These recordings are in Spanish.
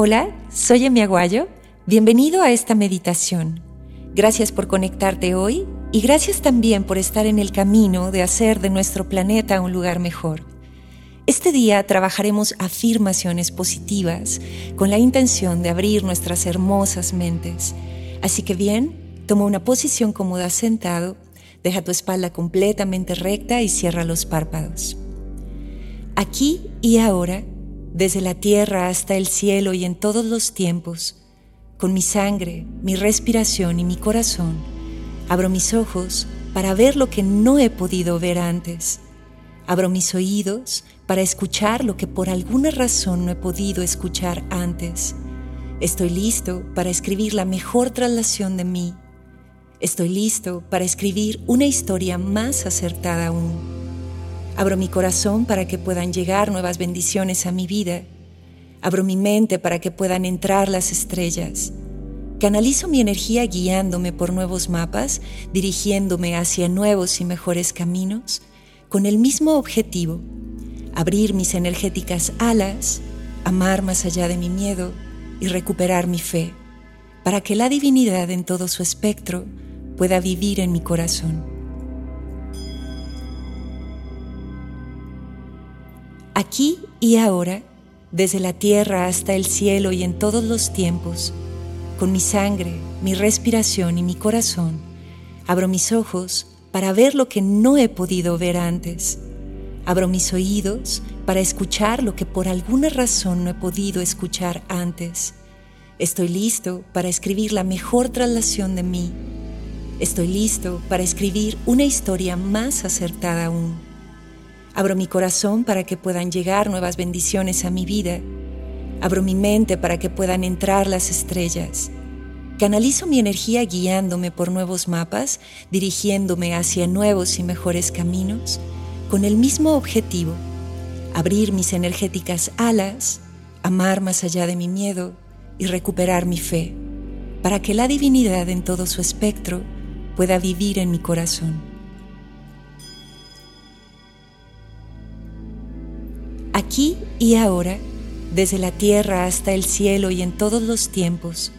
Hola, soy Emi Aguayo. Bienvenido a esta meditación. Gracias por conectarte hoy y gracias también por estar en el camino de hacer de nuestro planeta un lugar mejor. Este día trabajaremos afirmaciones positivas con la intención de abrir nuestras hermosas mentes. Así que bien, toma una posición cómoda sentado, deja tu espalda completamente recta y cierra los párpados. Aquí y ahora desde la tierra hasta el cielo y en todos los tiempos, con mi sangre, mi respiración y mi corazón, abro mis ojos para ver lo que no he podido ver antes. Abro mis oídos para escuchar lo que por alguna razón no he podido escuchar antes. Estoy listo para escribir la mejor traslación de mí. Estoy listo para escribir una historia más acertada aún. Abro mi corazón para que puedan llegar nuevas bendiciones a mi vida. Abro mi mente para que puedan entrar las estrellas. Canalizo mi energía guiándome por nuevos mapas, dirigiéndome hacia nuevos y mejores caminos, con el mismo objetivo, abrir mis energéticas alas, amar más allá de mi miedo y recuperar mi fe, para que la divinidad en todo su espectro pueda vivir en mi corazón. Aquí y ahora, desde la tierra hasta el cielo y en todos los tiempos, con mi sangre, mi respiración y mi corazón, abro mis ojos para ver lo que no he podido ver antes. Abro mis oídos para escuchar lo que por alguna razón no he podido escuchar antes. Estoy listo para escribir la mejor traslación de mí. Estoy listo para escribir una historia más acertada aún. Abro mi corazón para que puedan llegar nuevas bendiciones a mi vida. Abro mi mente para que puedan entrar las estrellas. Canalizo mi energía guiándome por nuevos mapas, dirigiéndome hacia nuevos y mejores caminos, con el mismo objetivo, abrir mis energéticas alas, amar más allá de mi miedo y recuperar mi fe, para que la divinidad en todo su espectro pueda vivir en mi corazón. Aquí y ahora, desde la tierra hasta el cielo y en todos los tiempos,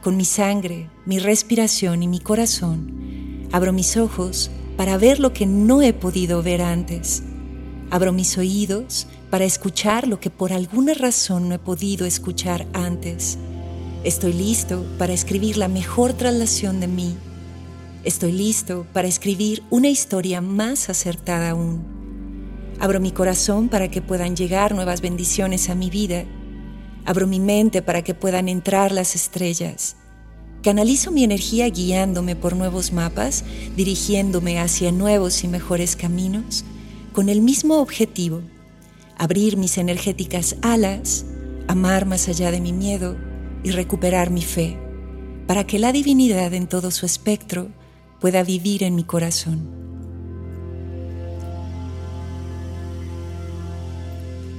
con mi sangre, mi respiración y mi corazón, abro mis ojos para ver lo que no he podido ver antes. Abro mis oídos para escuchar lo que por alguna razón no he podido escuchar antes. Estoy listo para escribir la mejor traslación de mí. Estoy listo para escribir una historia más acertada aún. Abro mi corazón para que puedan llegar nuevas bendiciones a mi vida. Abro mi mente para que puedan entrar las estrellas. Canalizo mi energía guiándome por nuevos mapas, dirigiéndome hacia nuevos y mejores caminos, con el mismo objetivo, abrir mis energéticas alas, amar más allá de mi miedo y recuperar mi fe, para que la divinidad en todo su espectro pueda vivir en mi corazón.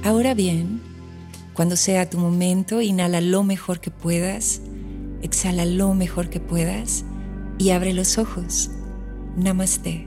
Ahora bien, cuando sea tu momento, inhala lo mejor que puedas, exhala lo mejor que puedas y abre los ojos. Namaste.